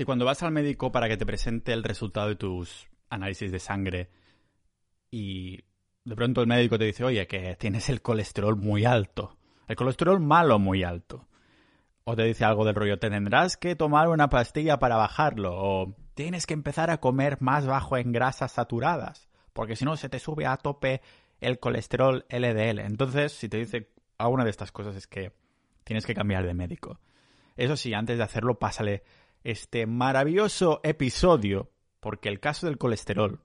Si cuando vas al médico para que te presente el resultado de tus análisis de sangre y de pronto el médico te dice, oye, que tienes el colesterol muy alto, el colesterol malo muy alto, o te dice algo del rollo, te tendrás que tomar una pastilla para bajarlo, o tienes que empezar a comer más bajo en grasas saturadas, porque si no se te sube a tope el colesterol LDL. Entonces, si te dice alguna de estas cosas es que tienes que cambiar de médico. Eso sí, antes de hacerlo, pásale este maravilloso episodio, porque el caso del colesterol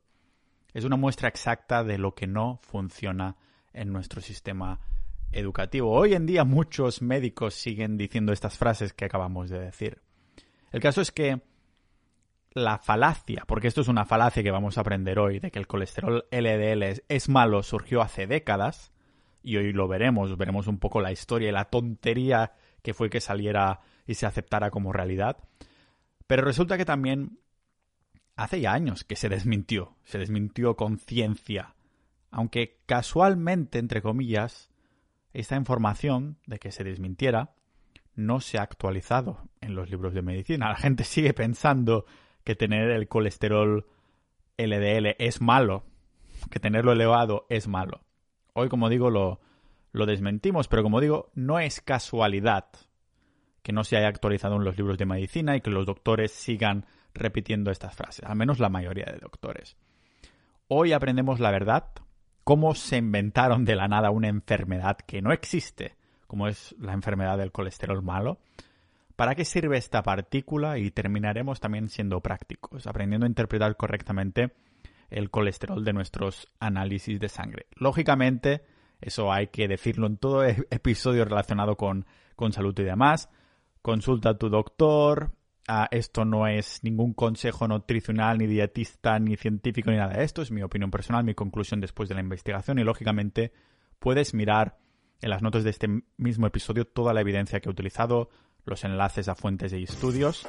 es una muestra exacta de lo que no funciona en nuestro sistema educativo. Hoy en día muchos médicos siguen diciendo estas frases que acabamos de decir. El caso es que la falacia, porque esto es una falacia que vamos a aprender hoy, de que el colesterol LDL es, malo, surgió hace décadas, y hoy lo veremos, veremos un poco la historia y la tontería que fue que saliera y se aceptara como realidad. Pero resulta que también hace ya años que se desmintió, se desmintió con ciencia, aunque casualmente, entre comillas, esta información de que se desmintiera no se ha actualizado en los libros de medicina. La gente sigue pensando que tener el colesterol LDL es malo, que tenerlo elevado es malo. Hoy, como digo, lo, lo desmentimos, pero como digo, no es casualidad que no se haya actualizado en los libros de medicina y que los doctores sigan repitiendo estas frases, al menos la mayoría de doctores. Hoy aprendemos la verdad, cómo se inventaron de la nada una enfermedad que no existe, como es la enfermedad del colesterol malo, para qué sirve esta partícula y terminaremos también siendo prácticos, aprendiendo a interpretar correctamente el colesterol de nuestros análisis de sangre. Lógicamente, eso hay que decirlo en todo e-, episodio relacionado con, con salud y demás consulta a tu doctor. Ah, esto no es ningún consejo nutricional, ni dietista, ni científico, ni nada de esto. Es mi opinión personal, mi conclusión después de la investigación. Y lógicamente puedes mirar en las notas de este mismo episodio toda la evidencia que he utilizado, los enlaces a fuentes y estudios.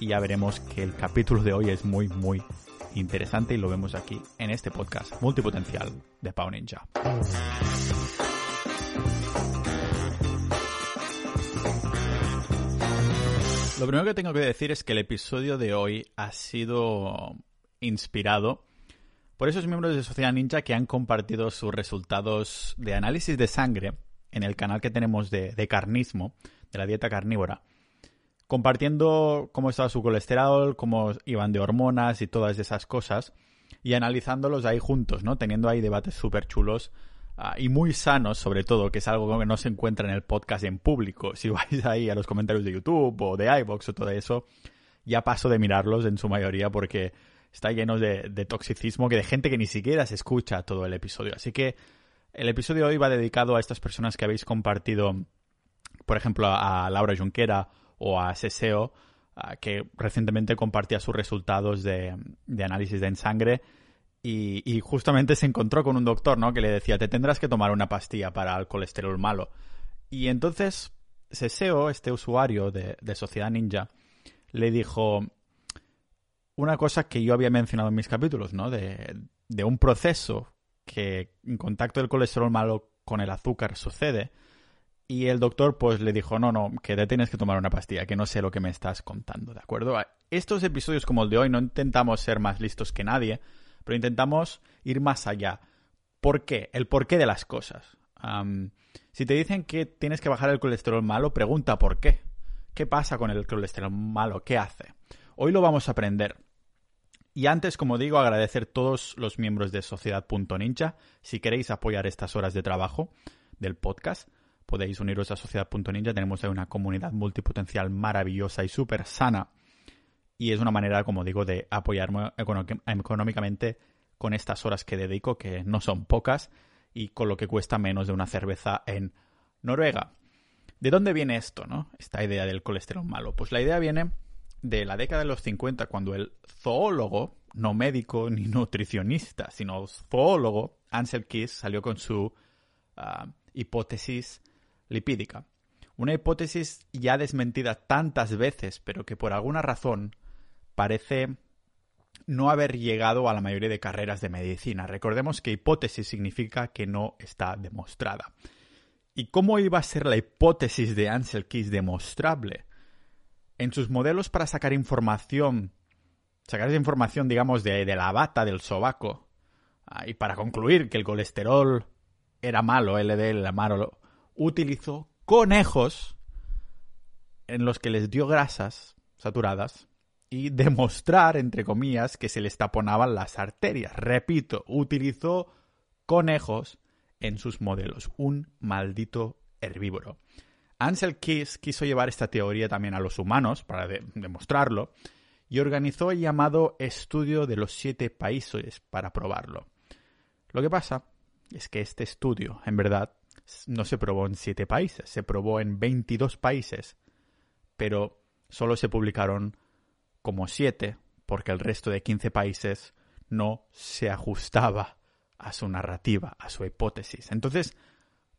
Y ya veremos que el capítulo de hoy es muy, muy interesante y lo vemos aquí en este podcast multipotencial de Pau Ninja. Lo primero que tengo que decir es que el episodio de hoy ha sido inspirado por esos miembros de Sociedad Ninja que han compartido sus resultados de análisis de sangre en el canal que tenemos de, carnismo, de la dieta carnívora, compartiendo cómo estaba su colesterol, cómo iban de hormonas y todas esas cosas, y analizándolos ahí juntos, ¿no? Teniendo ahí debates súper chulos Ah, y muy sanos, sobre todo, que es algo que no se encuentra en el podcast en público. Si vais ahí a los comentarios de YouTube o de iBox o todo eso, ya paso de mirarlos en su mayoría porque está lleno de, toxicismo, que de gente que ni siquiera se escucha todo el episodio. Así que el episodio de hoy va dedicado a estas personas que habéis compartido, por ejemplo, a Laura Junquera o a Seseo, ah, que recientemente compartía sus resultados de, de análisis de en sangre y, justamente se encontró con un doctor, ¿no? Que le decía, te tendrás que tomar una pastilla para el colesterol malo. Y entonces Seseo, este usuario de, Sociedad Ninja, le dijo una cosa que yo había mencionado en mis capítulos, ¿no? De, de un proceso que en contacto del colesterol malo con el azúcar sucede. Y el doctor pues le dijo, no, no, que te tienes que tomar una pastilla, que no sé lo que me estás contando, ¿de acuerdo? Estos episodios como el de hoy no intentamos ser más listos que nadie, pero intentamos ir más allá. ¿Por qué? El porqué de las cosas. si te dicen que tienes que bajar el colesterol malo, pregunta por qué. ¿Qué pasa con el colesterol malo? ¿Qué hace? Hoy lo vamos a aprender. Y antes, como digo, agradecer a todos los miembros de Sociedad.ninja. Si queréis apoyar estas horas de trabajo del podcast, podéis uniros a Sociedad.ninja. Tenemos ahí una comunidad multipotencial maravillosa y súper sana y es una manera, como digo, de apoyarme económicamente con estas horas que dedico, que no son pocas, y con lo que cuesta menos de una cerveza en Noruega. ¿De dónde viene esto, no? Esta idea del colesterol malo. Pues la idea viene de la década de los 50, cuando el zoólogo, no médico ni nutricionista, sino zoólogo, Ansel Keys, salió con su ah, hipótesis lipídica. Una hipótesis ya desmentida tantas veces, pero que por alguna razón parece no haber llegado a la mayoría de carreras de medicina. Recordemos que hipótesis significa que no está demostrada. ¿Y cómo iba a ser la hipótesis de Ansel Keys demostrable? en sus modelos para sacar información, sacar esa información, digamos, de, la bata, del sobaco, ah, y para concluir que el colesterol era malo, LDL era malo, utilizó conejos en los que les dio grasas saturadas y demostrar, entre comillas, que se les taponaban las arterias. Repito, utilizó conejos en sus modelos. Un maldito herbívoro. Ansel Keys quiso llevar esta teoría también a los humanos para demostrarlo y organizó el llamado Estudio de los Siete Países para probarlo. Lo que pasa es que este estudio, en verdad, no se probó en siete países, se probó en 22 países, pero solo se publicaron como siete porque el resto de 15 países no se ajustaba a su narrativa, a su hipótesis. Entonces,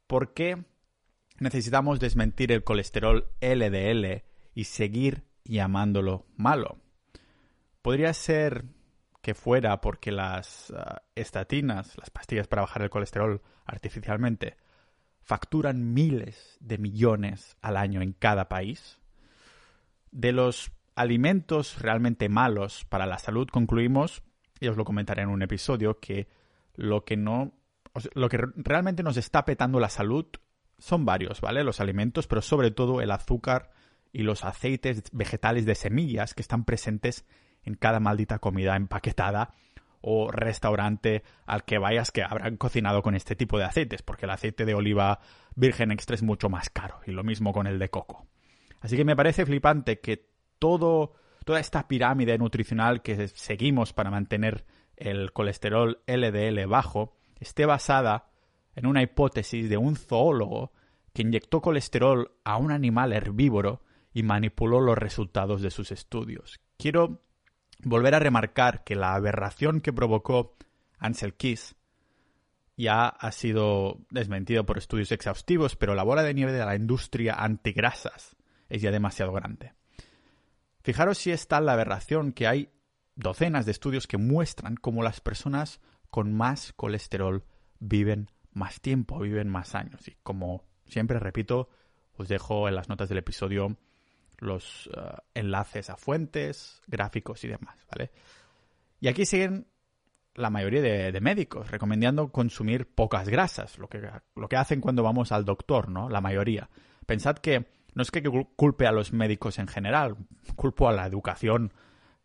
¿por qué necesitamos desmentir el colesterol LDL y seguir llamándolo malo? Podría ser que fuera porque las ah, estatinas, las pastillas para bajar el colesterol artificialmente, facturan miles de millones al año en cada país. De los alimentos realmente malos para la salud concluimos, y os lo comentaré en un episodio, que lo que no lo que realmente nos está petando la salud son varios, ¿vale? Los alimentos, pero sobre todo el azúcar y los aceites vegetales de semillas que están presentes en cada maldita comida empaquetada o restaurante al que vayas que habrán cocinado con este tipo de aceites, porque el aceite de oliva virgen extra es mucho más caro y lo mismo con el de coco. Así que me parece flipante que toda esta pirámide nutricional que seguimos para mantener el colesterol LDL bajo esté basada en una hipótesis de un zoólogo que inyectó colesterol a un animal herbívoro y manipuló los resultados de sus estudios. Quiero volver a remarcar que la aberración que provocó Ansel Keys ya ha sido desmentido por estudios exhaustivos, pero la bola de nieve de la industria antigrasas es ya demasiado grande. Fijaros si está la aberración que hay docenas de estudios que muestran cómo las personas con más colesterol viven más tiempo, viven más años. Y como siempre repito, os dejo en las notas del episodio los eh, enlaces a fuentes, gráficos y demás, ¿vale? Y aquí siguen la mayoría de, médicos recomendando consumir pocas grasas, lo que, lo que hacen cuando vamos al doctor, ¿no? La mayoría. Pensad que no es que culpe a los médicos en general, culpo a la educación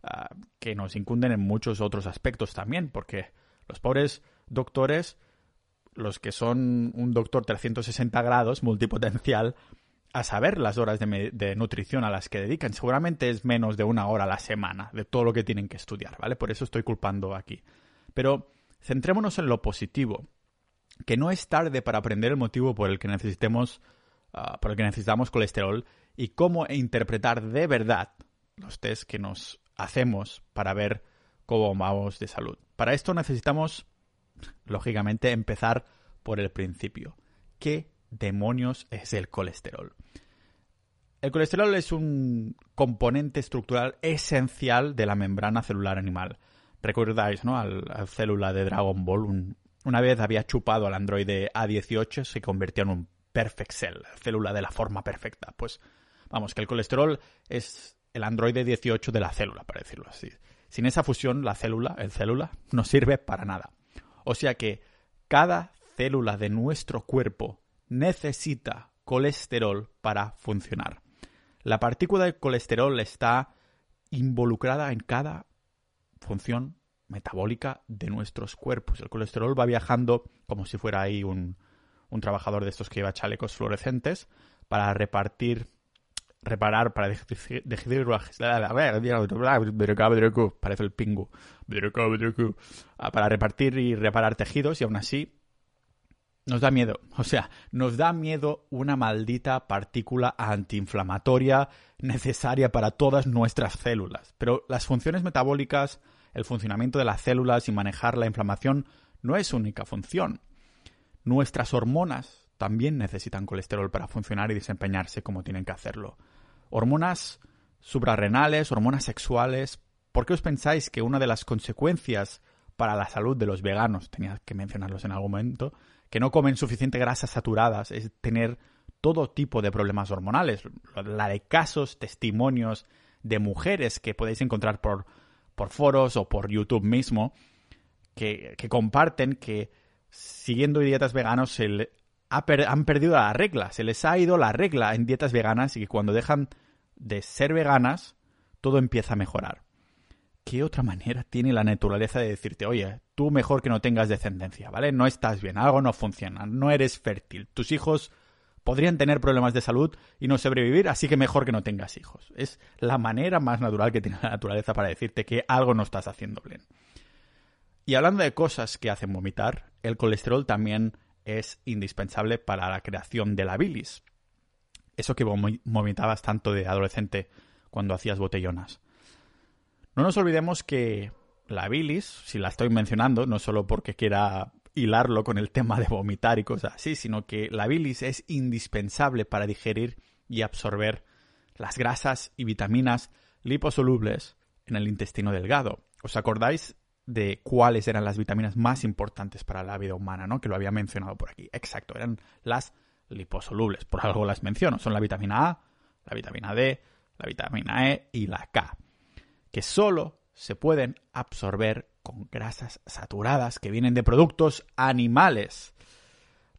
Ah, que nos incunden en muchos otros aspectos también, porque los pobres doctores, los que son un doctor 360 grados, multipotencial, a saber las horas de, de, nutrición a las que dedican. Seguramente es menos de una hora a la semana de todo lo que tienen que estudiar, ¿vale? Por eso estoy culpando aquí. Pero centrémonos en lo positivo, que no es tarde para aprender el motivo por el que necesitemos, ah, por necesitamos colesterol y cómo interpretar de verdad los test que nos hacemos para ver cómo vamos de salud. Para esto necesitamos, lógicamente, empezar por el principio. ¿Qué demonios es el colesterol? El colesterol es un componente estructural esencial de la membrana celular animal. Recordáis, ¿no? Al, célula de Dragon Ball. una vez había chupado al androide A18, se convirtió en un perfect cell, célula de la forma perfecta. Pues vamos, que el colesterol es el androide 18 de la célula, para decirlo así. Sin esa fusión, la célula, el célula, no sirve para nada. O sea que cada célula de nuestro cuerpo necesita colesterol para funcionar. La partícula de colesterol está involucrada en cada función metabólica de nuestros cuerpos. El colesterol va viajando como si fuera ahí un, un trabajador de estos que lleva chalecos fluorescentes para repartir reparar para parece el pingu ah, para repartir y reparar tejidos y aún así nos da miedo. O sea nos da miedo una maldita partícula antiinflamatoria necesaria para todas nuestras células. Pero las funciones metabólicas el funcionamiento de las células y manejar la inflamación no es única función nuestras hormonas también necesitan colesterol para funcionar y desempeñarse como tienen que hacerlo. Hormonas suprarrenales, hormonas sexuales. ¿Por qué os pensáis que una de las consecuencias para la salud de los veganos, tenía que mencionarlos en algún momento, que no comen suficiente grasas saturadas, es tener todo tipo de problemas hormonales. La de casos, testimonios de mujeres que podéis encontrar por, por foros o por YouTube mismo, que, comparten que siguiendo dietas veganas se han perdido la regla, se les ha ido la regla en dietas veganas y que cuando dejan de ser veganas, todo empieza a mejorar. ¿Qué otra manera tiene la naturaleza de decirte, oye, tú mejor que no tengas descendencia, ¿vale? No estás bien, algo no funciona, no eres fértil, tus hijos podrían tener problemas de salud y no sobrevivir, así que mejor que no tengas hijos. Es la manera más natural que tiene la naturaleza para decirte que algo no estás haciendo bien. Y hablando de cosas que hacen vomitar, el colesterol también es indispensable para la creación de la bilis. Eso que vomitabas tanto de adolescente cuando hacías botellonas. No nos olvidemos que la bilis, si la estoy mencionando, no solo porque quiera hilarlo con el tema de vomitar y cosas así, sino que la bilis es indispensable para digerir y absorber las grasas y vitaminas liposolubles en el intestino delgado. ¿Os acordáis de cuáles eran las vitaminas más importantes para la vida humana, ¿no? Que lo había mencionado por aquí. Exacto, eran las liposolubles. Por algo las menciono. Son la vitamina A, la vitamina D, la vitamina E y la K. Que solo se pueden absorber con grasas saturadas que vienen de productos animales.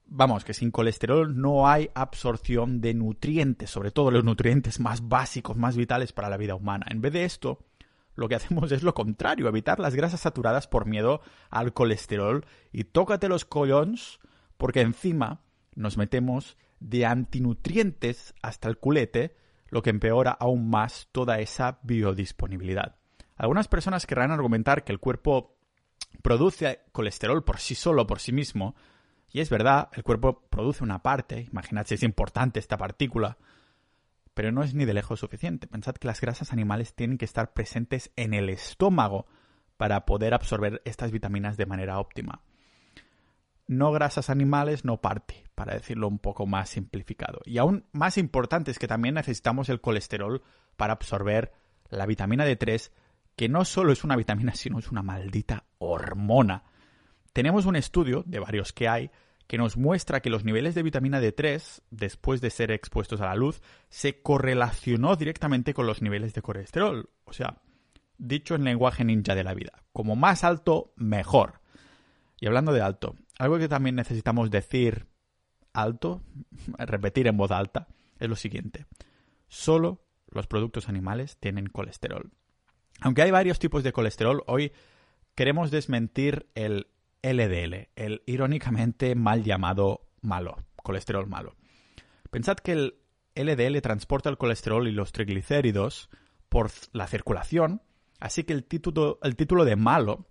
Vamos, que sin colesterol no hay absorción de nutrientes, sobre todo los nutrientes más básicos, más vitales para la vida humana. En vez de esto, lo que hacemos es lo contrario, evitar las grasas saturadas por miedo al colesterol y tócate los collons porque encima nos metemos de antinutrientes hasta el culete, lo que empeora aún más toda esa biodisponibilidad. Algunas personas querrán argumentar que el cuerpo produce colesterol por sí solo, por sí mismo, y es verdad, el cuerpo produce una parte, imaginad si es importante esta partícula, pero no es ni de lejos suficiente. Pensad que las grasas animales tienen que estar presentes en el estómago para poder absorber estas vitaminas de manera óptima. No grasas animales, no parte, para decirlo un poco más simplificado. Y aún más importante es que también necesitamos el colesterol para absorber la vitamina D3 que no solo es una vitamina, sino es una maldita hormona. Tenemos un estudio, de varios que hay, que nos muestra que los niveles de vitamina D3, después de ser expuestos a la luz, se correlacionó directamente con los niveles de colesterol. O sea, dicho en lenguaje ninja de la vida, como más alto, mejor. Y hablando de alto, algo que también necesitamos decir alto, repetir en voz alta, es lo siguiente. Solo los productos animales tienen colesterol. Aunque hay varios tipos de colesterol, hoy queremos desmentir el LDL, el irónicamente mal llamado malo, colesterol malo. Pensad que el LDL transporta el colesterol y los triglicéridos por la circulación, así que el título, el título de malo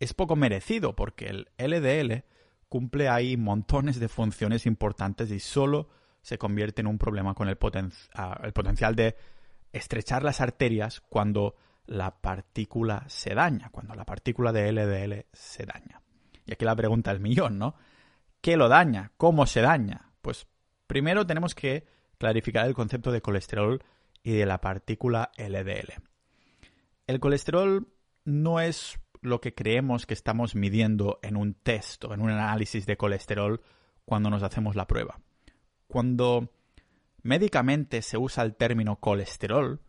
es poco merecido porque el LDL cumple ahí montones de funciones importantes y solo se convierte en un problema con el, ah, el potencial de estrechar las arterias cuando la partícula se daña, cuando la partícula de LDL se daña. Y aquí la pregunta del millón, ¿no? ¿Qué lo daña? ¿Cómo se daña? Pues primero tenemos que clarificar el concepto de colesterol y de la partícula LDL. El colesterol no es lo que creemos que estamos midiendo en un test o en un análisis de colesterol cuando nos hacemos la prueba. Cuando médicamente se usa el término colesterol,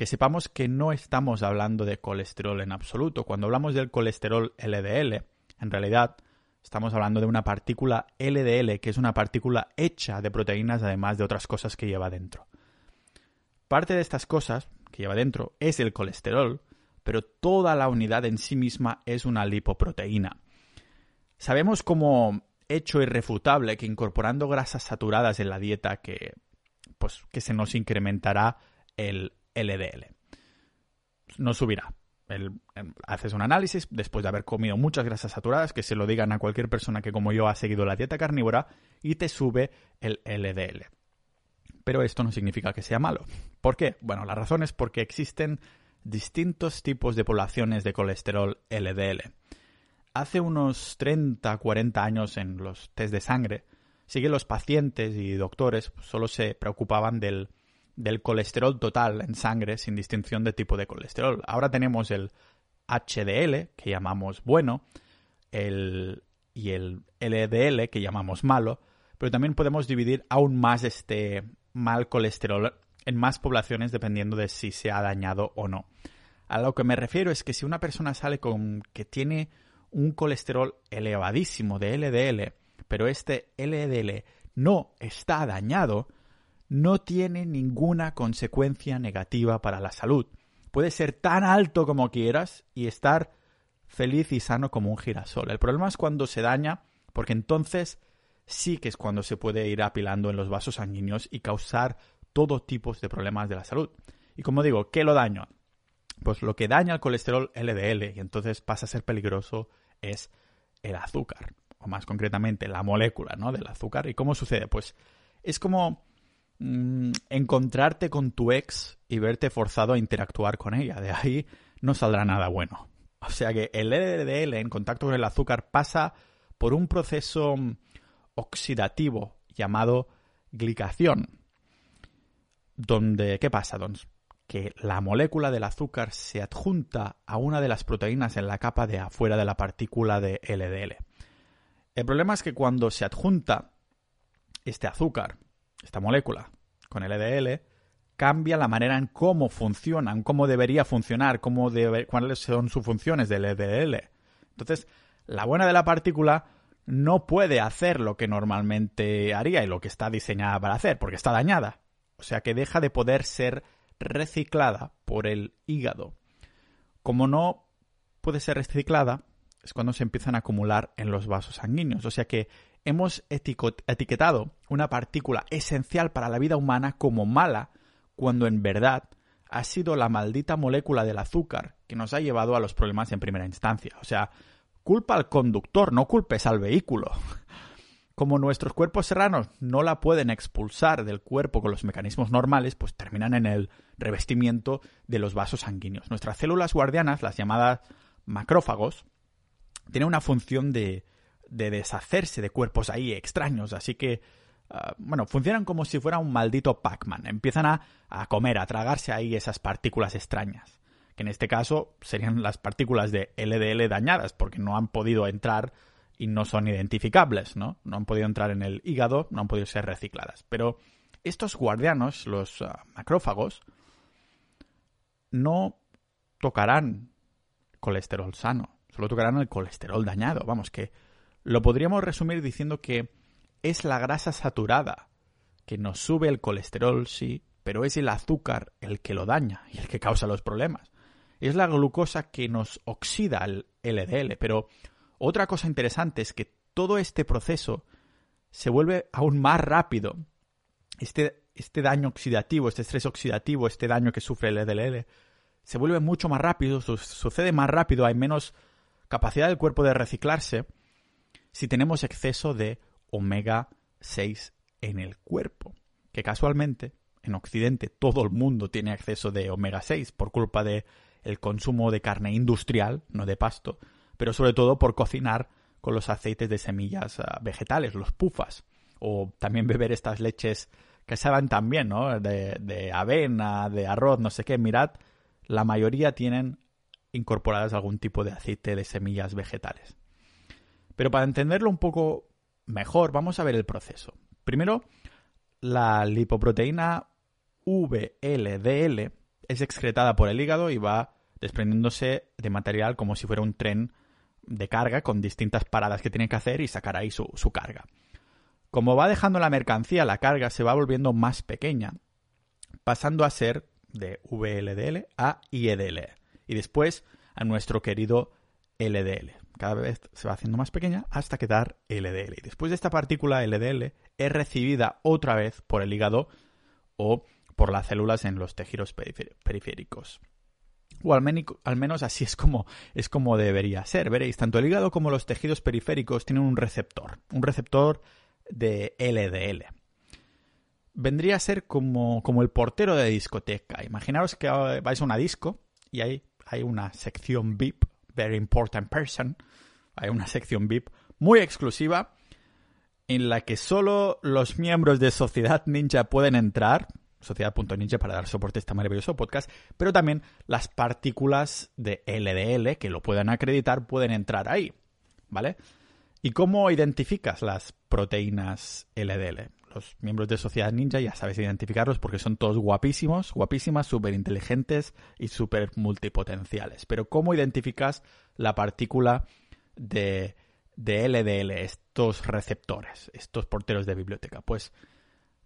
que sepamos que no estamos hablando de colesterol en absoluto. Cuando hablamos del colesterol LDL, en realidad estamos hablando de una partícula LDL, que es una partícula hecha de proteínas además de otras cosas que lleva dentro. Parte de estas cosas que lleva dentro es el colesterol, pero toda la unidad en sí misma es una lipoproteína. Sabemos como hecho irrefutable que incorporando grasas saturadas en la dieta que pues que se nos incrementará el LDL. No subirá. Em, haces un análisis después de haber comido muchas grasas saturadas, que se lo digan a cualquier persona que como yo ha seguido la dieta carnívora, y te sube el LDL. Pero esto no significa que sea malo. ¿Por qué? Bueno, la razón es porque existen distintos tipos de poblaciones de colesterol LDL. Hace unos 30, 40 años en los test de sangre, sí que los pacientes y doctores solo se preocupaban del del colesterol total en sangre sin distinción de tipo de colesterol. Ahora tenemos el HDL, que llamamos bueno, el, y el LDL, que llamamos malo, pero también podemos dividir aún más este mal colesterol en más poblaciones dependiendo de si se ha dañado o no. A lo que me refiero es que si una persona sale con que tiene un colesterol elevadísimo de LDL, pero este LDL no está dañado, no tiene ninguna consecuencia negativa para la salud. Puede ser tan alto como quieras y estar feliz y sano como un girasol. El problema es cuando se daña, porque entonces sí que es cuando se puede ir apilando en los vasos sanguíneos y causar todo tipo de problemas de la salud. Y como digo, ¿qué lo daña? Pues lo que daña el colesterol LDL y entonces pasa a ser peligroso es el azúcar, o más concretamente la molécula ¿no? del azúcar. ¿Y cómo sucede? Pues es como mm, encontrarte con tu ex y verte forzado a interactuar con ella. De ahí no saldrá nada bueno. O sea que el LDL en contacto con el azúcar pasa por un proceso mm, oxidativo llamado glicación. Donde, ¿qué pasa? que la molécula del azúcar se adjunta a una de las proteínas en la capa de afuera de la partícula de LDL. El problema es que cuando se adjunta este azúcar, esta molécula, con LDL, cambia la manera en cómo funciona, en cómo debería funcionar, cómo cuáles son sus funciones del LDL. Entonces, la buena de la partícula no puede hacer lo que normalmente haría y lo que está diseñada para hacer, porque está dañada. O sea que deja de poder ser reciclada por el hígado. Como no puede ser reciclada, es cuando se empiezan a acumular en los vasos sanguíneos. O sea que hemos etiquetado una partícula esencial para la vida humana como mala, cuando en verdad ha sido la maldita molécula del azúcar que nos ha llevado a los problemas en primera instancia. O sea, culpa al conductor, no culpes al vehículo. Como nuestros cuerpos serranos no la pueden expulsar del cuerpo con los mecanismos normales, pues terminan en el revestimiento de los vasos sanguíneos. Nuestras células guardianas, las llamadas macrófagos, tienen una función de, deshacerse de cuerpos ahí extraños, así que, ah, bueno, funcionan como si fuera un maldito Pac-Man. Empiezan a, a comer, a tragarse ahí esas partículas extrañas, que en este caso serían las partículas de LDL dañadas, porque no han podido entrar y no son identificables, ¿no? No han podido entrar en el hígado, no han podido ser recicladas. Pero estos guardianos, los ah, macrófagos, no tocarán colesterol sano, solo tocarán el colesterol dañado. Vamos, que lo podríamos resumir diciendo que es la grasa saturada que nos sube el colesterol, sí, pero es el azúcar el que lo daña y el que causa los problemas. Es la glucosa que nos oxida el LDL, pero otra cosa interesante es que todo este proceso se vuelve aún más rápido. Este, este daño oxidativo, este estrés oxidativo, este daño que sufre el LDL, se vuelve mucho más rápido, sucede más rápido, hay menos capacidad del cuerpo de reciclarse si tenemos exceso de omega 6 en el cuerpo. Que casualmente en Occidente todo el mundo tiene exceso de omega 6 por culpa de el consumo de carne industrial, no de pasto, pero sobre todo por cocinar con los aceites de semillas ah, vegetales, los pufas, o también beber estas leches que saben también, ¿no? De, de avena, de arroz, no sé qué. Mirad, la mayoría tienen incorporadas algún tipo de aceite de semillas vegetales. Pero para entenderlo un poco mejor, vamos a ver el proceso. Primero, la lipoproteína VLDL es excretada por el hígado y va desprendiéndose de material como si fuera un tren de carga con distintas paradas que tiene que hacer y sacar ahí su, carga. Como va dejando la mercancía, la carga se va volviendo más pequeña, pasando a ser de VLDL a IEDL y después a nuestro querido LDL. Cada vez se va haciendo más pequeña hasta quedar LDL. Y después de esta partícula LDL es recibida otra vez por el hígado o por las células en los tejidos periféricos. O al, menos así es como, es como debería ser. Veréis, tanto el hígado como los tejidos periféricos tienen un receptor, un receptor de LDL. Vendría a ser como, como el portero de discoteca. Imaginaos que vais a una disco y hay, hay una sección VIP, Very Important Person, hay una sección VIP muy exclusiva en la que solo los miembros de Sociedad Ninja pueden entrar, Sociedad.ninja para dar soporte a este maravilloso podcast, pero también las partículas de LDL que lo puedan acreditar pueden entrar ahí, ¿vale? ¿Y cómo identificas las proteínas LDL? Los miembros de Sociedad Ninja ya sabes identificarlos porque son todos guapísimos, guapísimas, súper inteligentes y súper multipotenciales. Pero ¿cómo identificas la partícula de, de LDL, estos receptores, estos porteros de biblioteca? Pues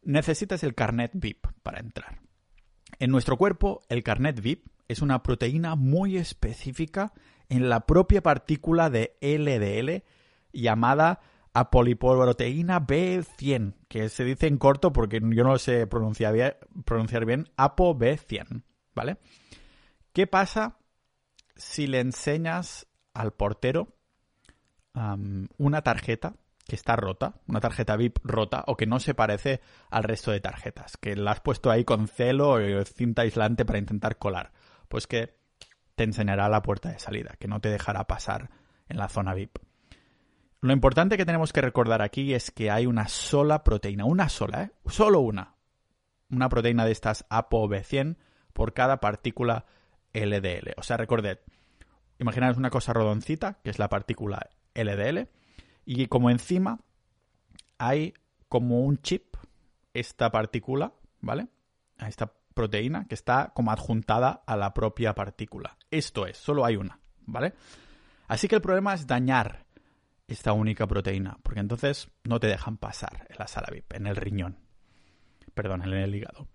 necesitas el carnet VIP para entrar. En nuestro cuerpo, el carnet VIP es una proteína muy específica en la propia partícula de LDL llamada apolipoproteína B100, que se dice en corto porque yo no lo sé pronunciar bien, pronunciar bien ApoB100, ¿vale? ¿Qué pasa si le enseñas al portero una tarjeta que está rota, una tarjeta VIP rota o que no se parece al resto de tarjetas, que la has puesto ahí con celo o cinta aislante para intentar colar? Pues que te enseñará la puerta de salida, que no te dejará pasar en la zona VIP. Lo importante que tenemos que recordar aquí es que hay una sola proteína, una sola, ¿eh? Solo una. Una proteína de estas ApoB100 por cada partícula LDL. O sea, recordad, imaginaos una cosa rodoncita, que es la partícula LDL, y como encima hay como un chip, esta partícula, ¿vale? Esta proteína que está como adjuntada a la propia partícula. Esto es, solo hay una, ¿vale? Así que el problema es dañar esta única proteína, porque entonces no te dejan pasar en la sala VIP, en el riñón. Perdón, en el hígado.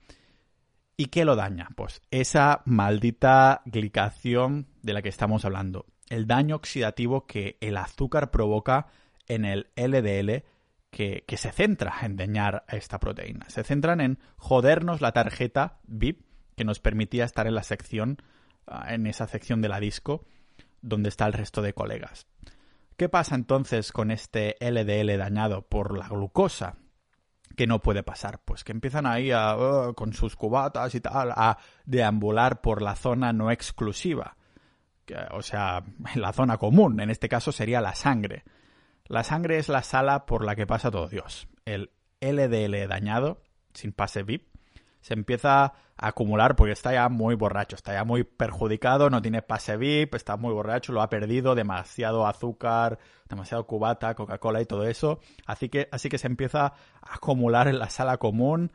¿Y qué lo daña? Pues esa maldita glicación de la que estamos hablando. El daño oxidativo que el azúcar provoca en el LDL que, que, se centra en dañar a esta proteína. Se centran en jodernos la tarjeta VIP que nos permitía estar en la sección, ah, en esa sección de la disco donde está el resto de colegas. ¿Qué pasa entonces con este LDL dañado por la glucosa? que no puede pasar? Pues que empiezan ahí a, oh, con sus cubatas y tal a deambular por la zona no exclusiva. o sea, la zona común, en este caso sería la sangre. La sangre es la sala por la que pasa todo Dios. El LDL dañado, sin pase VIP, se empieza a acumular porque está ya muy borracho, está ya muy perjudicado, no tiene pase VIP, está muy borracho, lo ha perdido, demasiado azúcar, demasiado cubata, Coca-Cola y todo eso. Así que, así que se empieza a acumular en la sala común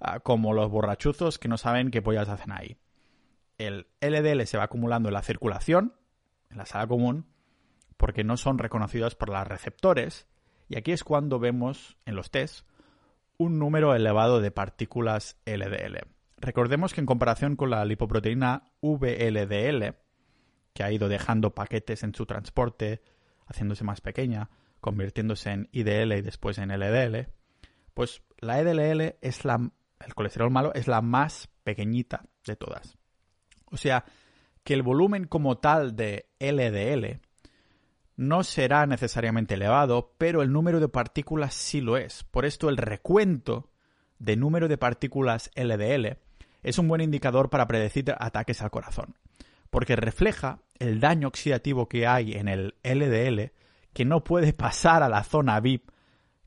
ah, como los borrachuzos que no saben qué pollas hacen ahí. El LDL se va acumulando en la circulación, en la sala común, porque no son reconocidos por los receptores. Y aquí es cuando vemos en los test un número elevado de partículas LDL. Recordemos que en comparación con la lipoproteína VLDL, que ha ido dejando paquetes en su transporte, haciéndose más pequeña, convirtiéndose en IDL y después en LDL, pues la LDL es la el colesterol malo es la más pequeñita de todas. O sea, que el volumen como tal de LDL no será necesariamente elevado, pero el número de partículas sí lo es. Por esto el recuento de número de partículas LDL es un buen indicador para predecir ataques al corazón, porque refleja el daño oxidativo que hay en el LDL que no puede pasar a la zona VIP,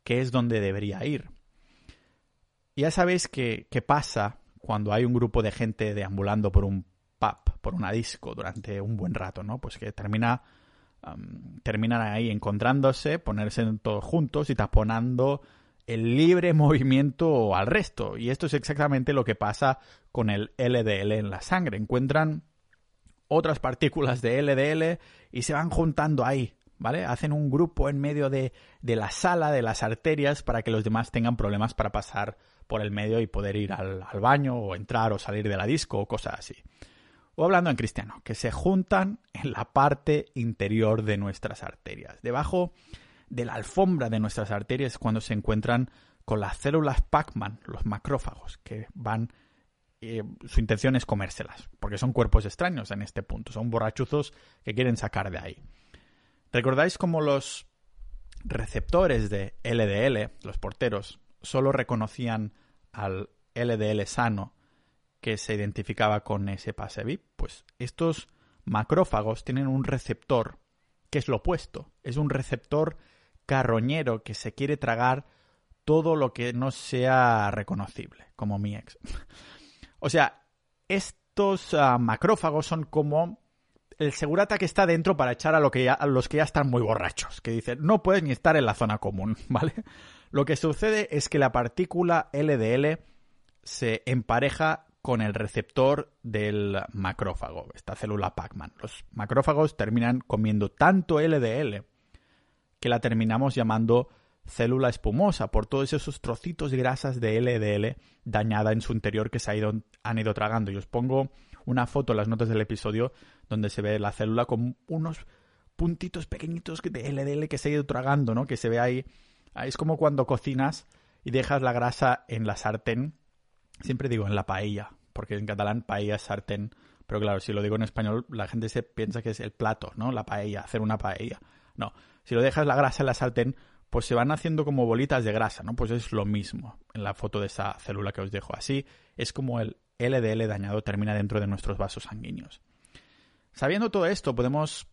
que es donde debería ir. Ya sabéis qué pasa cuando hay un grupo de gente deambulando por un pub, por una disco durante un buen rato, ¿no? Pues que termina terminan ahí encontrándose, ponerse todos juntos y taponando el libre movimiento al resto. Y esto es exactamente lo que pasa con el LDL en la sangre. Encuentran otras partículas de LDL y se van juntando ahí, ¿vale? Hacen un grupo en medio de, de la sala, de las arterias, para que los demás tengan problemas para pasar por el medio y poder ir al, al baño o entrar o salir de la disco o cosas así o hablando en cristiano, que se juntan en la parte interior de nuestras arterias. Debajo de la alfombra de nuestras arterias cuando se encuentran con las células Pac-Man, los macrófagos, que van... Eh, su intención es comérselas, porque son cuerpos extraños en este punto, son borrachuzos que quieren sacar de ahí. ¿Recordáis cómo los receptores de LDL, los porteros, solo reconocían al LDL sano que se identificaba con ese pase VIP? Pues estos macrófagos tienen un receptor que es lo opuesto. Es un receptor carroñero que se quiere tragar todo lo que no sea reconocible, como mi ex. o sea, estos ah, macrófagos son como el segurata que está dentro para echar a, lo que a los que ya están muy borrachos, que dicen, no puedes ni estar en la zona común, ¿vale? Lo que sucede es que la partícula LDL se empareja con el receptor del macrófago, esta célula Pacman. Los macrófagos terminan comiendo tanto LDL que la terminamos llamando célula espumosa por todos esos trocitos de grasas de LDL dañada en su interior que se han ido tragando. Y os pongo una foto en las notas del episodio donde se ve la célula con unos puntitos pequeñitos de LDL que se ha ido tragando, ¿no? Que se ve ahí. Es como cuando cocinas y dejas la grasa en la sartén. Siempre digo en la paella, porque en catalán paella es sartén. Pero claro, si lo digo en español, la gente se piensa que es el plato, ¿no? La paella, hacer una paella. No, si lo dejas la grasa en la sartén, pues se van haciendo como bolitas de grasa, ¿no? Pues es lo mismo en la foto de esa célula que os dejo. Así es como el LDL dañado termina dentro de nuestros vasos sanguíneos. Sabiendo todo esto, podemos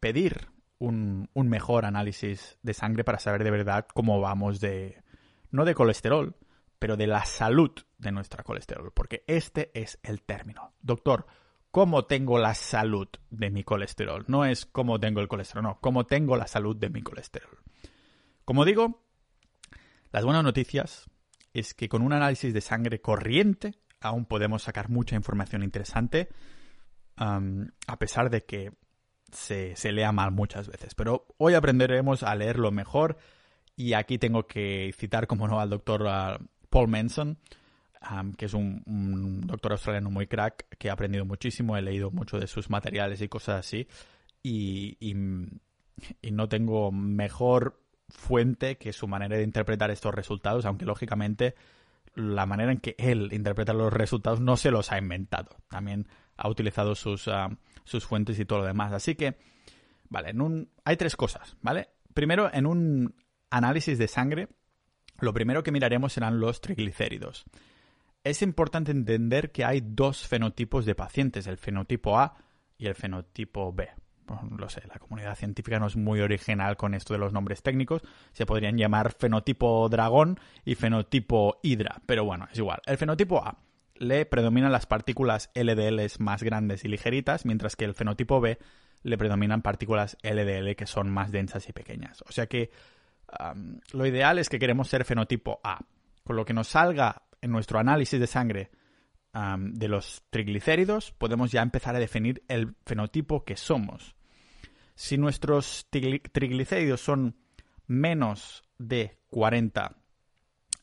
pedir un, un, mejor análisis de sangre para saber de verdad cómo vamos de, no de colesterol, pero de la salud de nuestra colesterol, porque este es el término. Doctor, ¿cómo tengo la salud de mi colesterol? No es cómo tengo el colesterol, no, cómo tengo la salud de mi colesterol. Como digo, las buenas noticias es que con un análisis de sangre corriente aún podemos sacar mucha información interesante, a pesar de que se, lea mal muchas veces. Pero hoy aprenderemos a leerlo mejor y aquí tengo que citar, como no, al doctor Paul Manson, que es un, doctor australiano muy crack, que ha aprendido muchísimo, he leído mucho de sus materiales y cosas así, y, no tengo mejor fuente que su manera de interpretar estos resultados, aunque lógicamente la manera en que él interpreta los resultados no se los ha inventado. También ha utilizado sus, sus fuentes y todo lo demás. Así que, vale, hay tres cosas, ¿vale? Primero, en un análisis de sangre, lo primero que miraremos serán los triglicéridos. Es importante entender que hay dos fenotipos de pacientes, el fenotipo A y el fenotipo B lo sé, la comunidad científica no es muy original con esto de los nombres técnicos. Se podrían llamar fenotipo dragón y fenotipo hidra, pero bueno, es igual. El fenotipo A le predominan las partículas LDL más grandes y ligeritas, mientras que el fenotipo B le predominan partículas LDL que son más densas y pequeñas. O sea que lo ideal es que queremos ser fenotipo A. Con lo que nos salga en nuestro análisis de sangre de los triglicéridos, podemos ya empezar a definir el fenotipo que somos. Si nuestros triglicéridos son menos de 40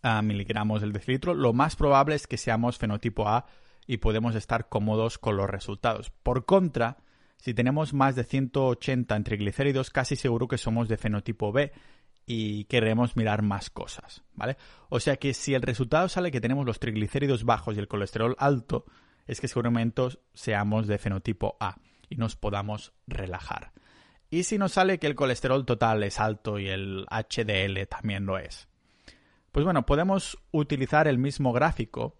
ah, miligramos del decilitro, lo más probable es que seamos fenotipo A y podemos estar cómodos con los resultados. Por contra, si tenemos más de 180 en triglicéridos, casi seguro que somos de fenotipo B y queremos mirar más cosas, ¿vale? O sea que si el resultado sale que tenemos los triglicéridos bajos y el colesterol alto, es que seguramente seamos de fenotipo A y nos podamos relajar. Y si nos sale que el colesterol total es alto y el HDL también lo es. Pues bueno, podemos utilizar el mismo gráfico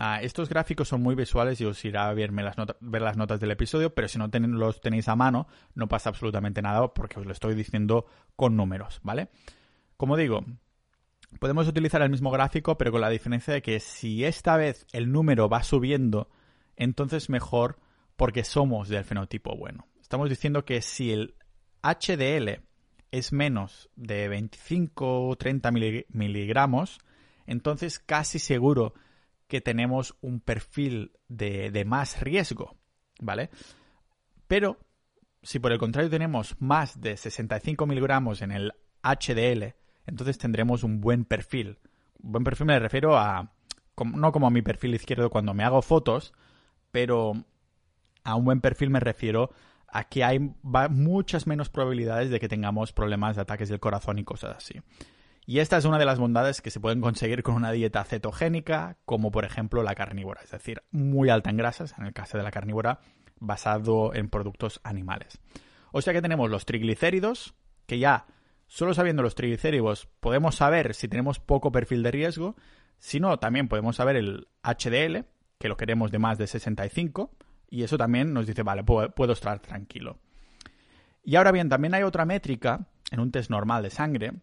Ah, estos gráficos son muy visuales y os irá a ver las notas del episodio, pero si no los tenéis a mano, no pasa absolutamente nada porque os lo estoy diciendo con números, ¿vale? Como digo, podemos utilizar el mismo gráfico, pero con la diferencia de que si esta vez el número va subiendo, entonces mejor porque somos del fenotipo bueno. Estamos diciendo que si el HDL es menos de 25 o 30 miligramos, entonces casi seguro que tenemos un perfil de, más riesgo, ¿vale? Pero si por el contrario tenemos más de 65 miligramos en el HDL, entonces tendremos un buen perfil. Buen perfil me refiero a, no como a mi perfil izquierdo cuando me hago fotos, pero a un buen perfil me refiero a que hay muchas menos probabilidades de que tengamos problemas de ataques del corazón y cosas así. Y esta es una de las bondades que se pueden conseguir con una dieta cetogénica, como por ejemplo la carnívora, es decir, muy alta en grasas, en el caso de la carnívora, basado en productos animales. O sea que tenemos los triglicéridos, que ya solo sabiendo los triglicéridos podemos saber si tenemos poco perfil de riesgo, si no, también podemos saber el HDL, que lo queremos de más de 65, y eso también nos dice, vale, puedo, puedo estar tranquilo. Y ahora bien, también hay otra métrica en un test normal de sangre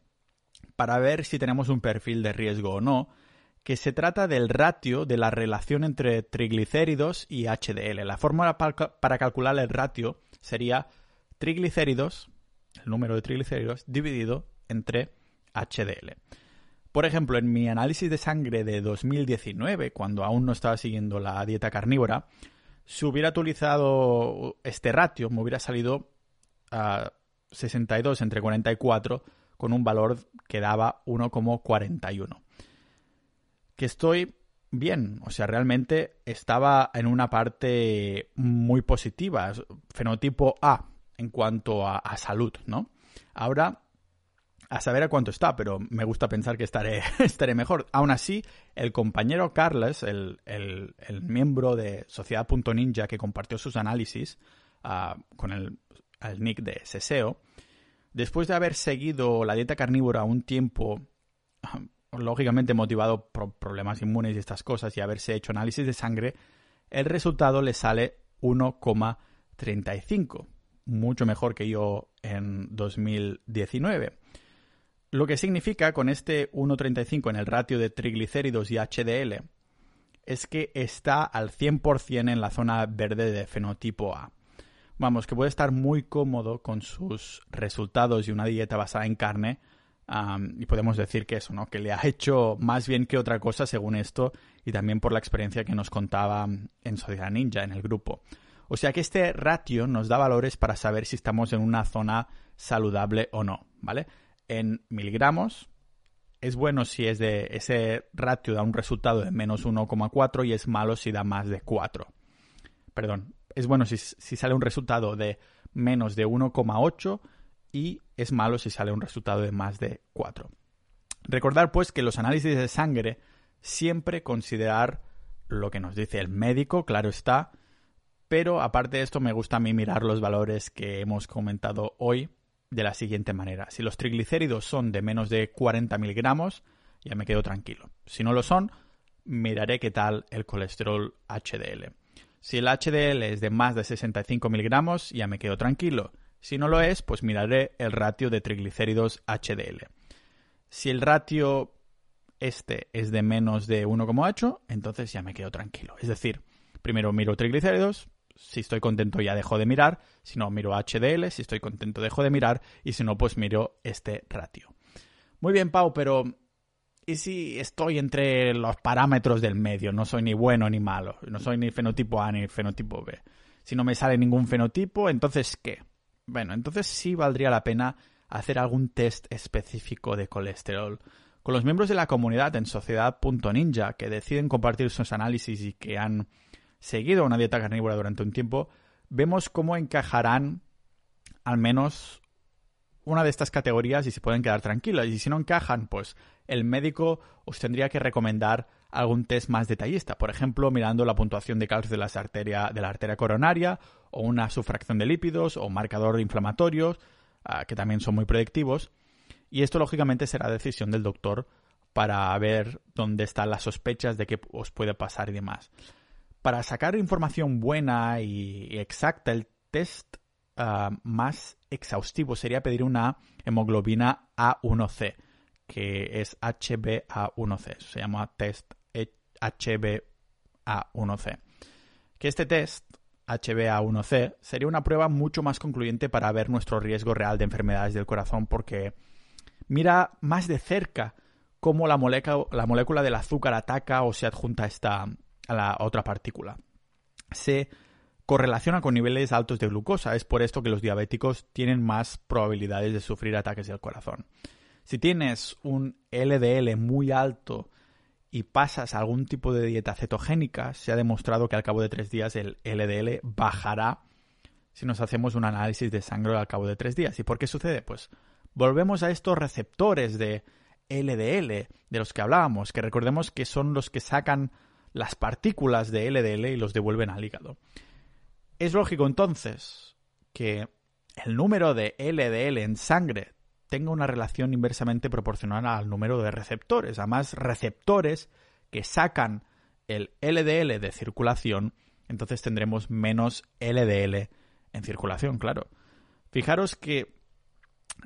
para ver si tenemos un perfil de riesgo o no, que se trata del ratio de la relación entre triglicéridos y HDL. La fórmula para calcular el ratio sería triglicéridos, el número de triglicéridos, dividido entre HDL. Por ejemplo, en mi análisis de sangre de 2019, cuando aún no estaba siguiendo la dieta carnívora, si hubiera utilizado este ratio, me hubiera salido a 62 entre 44 con un valor que daba 1,41. Que estoy bien, o sea, realmente estaba en una parte muy positiva, fenotipo A en cuanto a, salud, ¿no? Ahora a saber a cuánto está, pero me gusta pensar que estaré, estaré mejor. Aún así, el compañero Carles, el, miembro de Sociedad.ninja que compartió sus análisis ah, con el, el, nick de Seseo, después de haber seguido la dieta carnívora un tiempo, lógicamente motivado por problemas inmunes y estas cosas, y haberse hecho análisis de sangre, el resultado le sale 1,35, mucho mejor que yo en 2019. Lo que significa con este 1,35 en el ratio de triglicéridos y HDL es que está al 100% en la zona verde de fenotipo A. Vamos, que puede estar muy cómodo con sus resultados y una dieta basada en carne. y podemos decir que eso, ¿no? Que le ha hecho más bien que otra cosa según esto y también por la experiencia que nos contaba en Sociedad Ninja, en el grupo. O sea que este ratio nos da valores para saber si estamos en una zona saludable o no, ¿vale? En miligramos es bueno si es de ese ratio da un resultado de menos 1,4 y es malo si da más de 4. Perdón, es bueno si, sale un resultado de menos de 1,8 y es malo si sale un resultado de más de 4. Recordar pues que los análisis de sangre siempre considerar lo que nos dice el médico, claro está, pero aparte de esto me gusta a mí mirar los valores que hemos comentado hoy de la siguiente manera. Si los triglicéridos son de menos de 40 miligramos, ya me quedo tranquilo. Si no lo son, miraré qué tal el colesterol HDL. Si el HDL es de más de 65 miligramos, ya me quedo tranquilo. Si no lo es, pues miraré el ratio de triglicéridos HDL. Si el ratio este es de menos de 1,8, entonces ya me quedo tranquilo. Es decir, primero miro triglicéridos, si estoy contento ya dejo de mirar, si no miro HDL, si estoy contento dejo de mirar y si no pues miro este ratio. Muy bien, Pau, pero ¿y si estoy entre los parámetros del medio? No soy ni bueno ni malo, no soy ni fenotipo A ni fenotipo B. Si no me sale ningún fenotipo, entonces ¿qué? Bueno, entonces sí valdría la pena hacer algún test específico de colesterol. Con los miembros de la comunidad en sociedad.ninja que deciden compartir sus análisis y que han seguido una dieta carnívora durante un tiempo, vemos cómo encajarán al menos una de estas categorías y se pueden quedar tranquilos. Y si no encajan, pues el médico os tendría que recomendar algún test más detallista, por ejemplo, mirando la puntuación de calcio de, las arteria, de la arteria coronaria, o una sufracción de lípidos, o marcador inflamatorios, ah, que también son muy predictivos. Y esto, lógicamente, será decisión del doctor para ver dónde están las sospechas de que os puede pasar y demás para sacar información buena y exacta, el test ah, más exhaustivo sería pedir una hemoglobina A1C, que es HbA1c. Se llama test HbA1c. Que este test HbA1c sería una prueba mucho más concluyente para ver nuestro riesgo real de enfermedades del corazón porque mira más de cerca cómo la molécula, la molécula del azúcar ataca o se adjunta esta, a la otra partícula. Se correlaciona con niveles altos de glucosa. Es por esto que los diabéticos tienen más probabilidades de sufrir ataques del corazón. Si tienes un LDL muy alto y pasas a algún tipo de dieta cetogénica, se ha demostrado que al cabo de tres días el LDL bajará si nos hacemos un análisis de sangre al cabo de tres días. ¿Y por qué sucede? Pues volvemos a estos receptores de LDL de los que hablábamos, que recordemos que son los que sacan las partículas de LDL y los devuelven al hígado. Es lógico entonces que el número de LDL en sangre tenga una relación inversamente proporcional al número de receptores. A más receptores que sacan el LDL de circulación, entonces tendremos menos LDL en circulación, claro. Fijaros que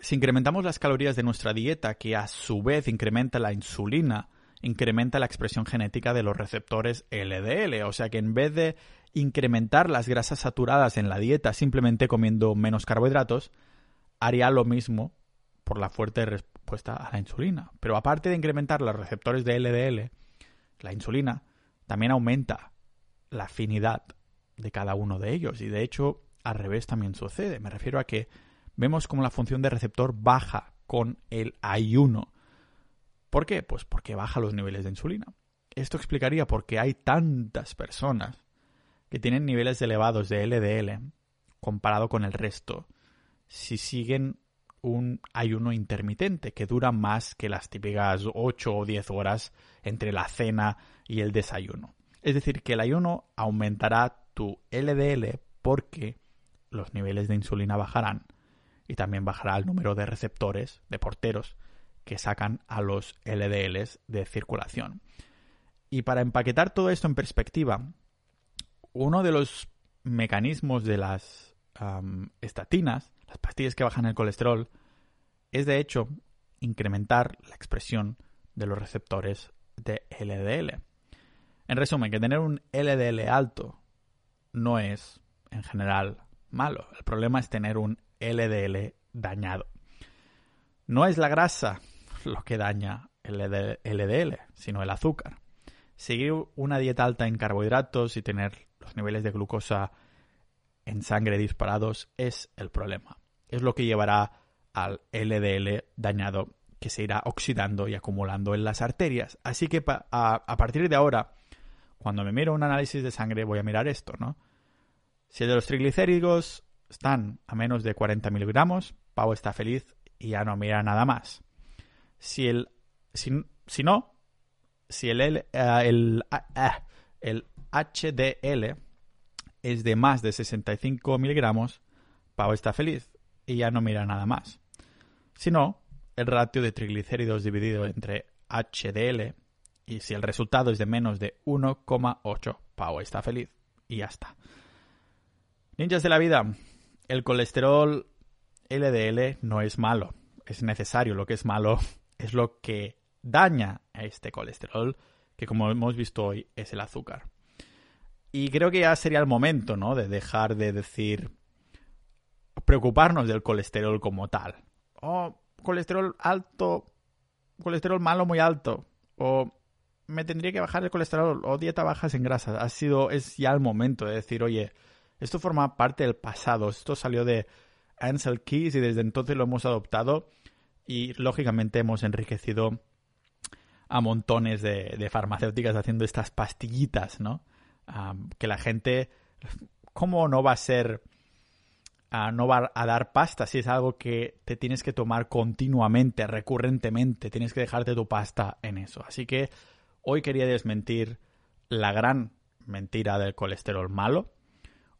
si incrementamos las calorías de nuestra dieta, que a su vez incrementa la insulina incrementa la expresión genética de los receptores LDL. O sea que en vez de incrementar las grasas saturadas en la dieta simplemente comiendo menos carbohidratos, haría lo mismo por la fuerte respuesta a la insulina. Pero aparte de incrementar los receptores de LDL, la insulina también aumenta la afinidad de cada uno de ellos. Y de hecho, al revés también sucede. Me refiero a que vemos como la función de receptor baja con el ayuno. ¿Por qué? Pues porque baja los niveles de insulina. Esto explicaría por qué hay tantas personas que tienen niveles elevados de LDL comparado con el resto si siguen un ayuno intermitente que dura más que las típicas 8 o 10 horas entre la cena y el desayuno. Es decir, que el ayuno aumentará tu LDL porque los niveles de insulina bajarán y también bajará el número de receptores, de porteros, que sacan a los LDLs de circulación. Y para empaquetar todo esto en perspectiva, uno de los mecanismos de las estatinas, las pastillas que bajan el colesterol, es de hecho incrementar la expresión de los receptores de LDL. En resumen, que tener un LDL alto no es, en general, malo. El problema es tener un LDL dañado. No es la grasa lo que daña el LDL, sino el azúcar. Seguir una dieta alta en carbohidratos y tener los niveles de glucosa en sangre disparados es el problema. Es lo que llevará al LDL dañado que se irá oxidando y acumulando en las arterias. Así que a, partir de ahora, cuando me miro un análisis de sangre, voy a mirar esto, ¿no? Si el de los triglicéridos están a menos de 40 miligramos, Pau está feliz y ya no mira nada más. Si el si, si no, si el, el, eh, el, eh, el HDL es de más de 65 miligramos, Pau está feliz y ya no mira nada más. Si no, el ratio de triglicéridos dividido entre HDL y si el resultado es de menos de 1,8, Pau está feliz y ya está. Ninjas de la vida, el colesterol LDL no es malo, es necesario. Lo que es malo es lo que daña a este colesterol, que como hemos visto hoy es el azúcar. Y creo que ya sería el momento, ¿no? De dejar de decir preocuparnos del colesterol como tal. Oh, colesterol alto, colesterol malo muy alto. O me tendría que bajar el colesterol o dieta bajas en grasa. Ha sido, es ya el momento de decir, oye, esto forma parte del pasado. Esto salió de Ansel Keys y desde entonces lo hemos adoptado y lógicamente hemos enriquecido a montones de farmacéuticas haciendo estas pastillitas, ¿no? Que la gente, ¿cómo no va a ser, no va a dar pasta si es algo que te tienes que tomar continuamente, recurrentemente, tienes que dejarte tu pasta en eso. Así que hoy quería desmentir la gran mentira del colesterol malo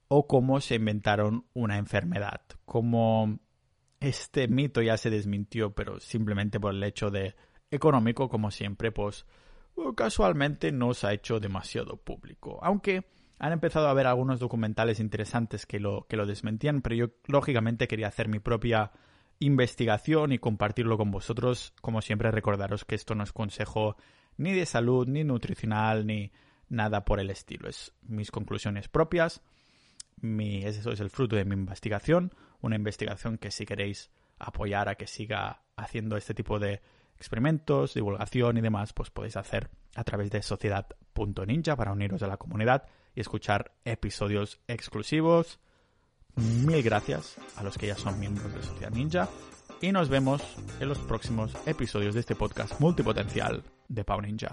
o cómo se inventaron una enfermedad, cómo este mito ya se desmintió, pero simplemente por el hecho de económico, como siempre, pues casualmente no se ha hecho demasiado público. Aunque han empezado a haber algunos documentales interesantes que lo, que lo desmentían, pero yo lógicamente quería hacer mi propia investigación y compartirlo con vosotros. Como siempre, recordaros que esto no es consejo ni de salud, ni nutricional, ni nada por el estilo. Es mis conclusiones propias. Mi, eso es el fruto de mi investigación. Una investigación que si queréis apoyar a que siga haciendo este tipo de experimentos, divulgación y demás, pues podéis hacer a través de sociedad.ninja para uniros a la comunidad y escuchar episodios exclusivos. Mil gracias a los que ya son miembros de Sociedad Ninja y nos vemos en los próximos episodios de este podcast multipotencial de Pau Ninja.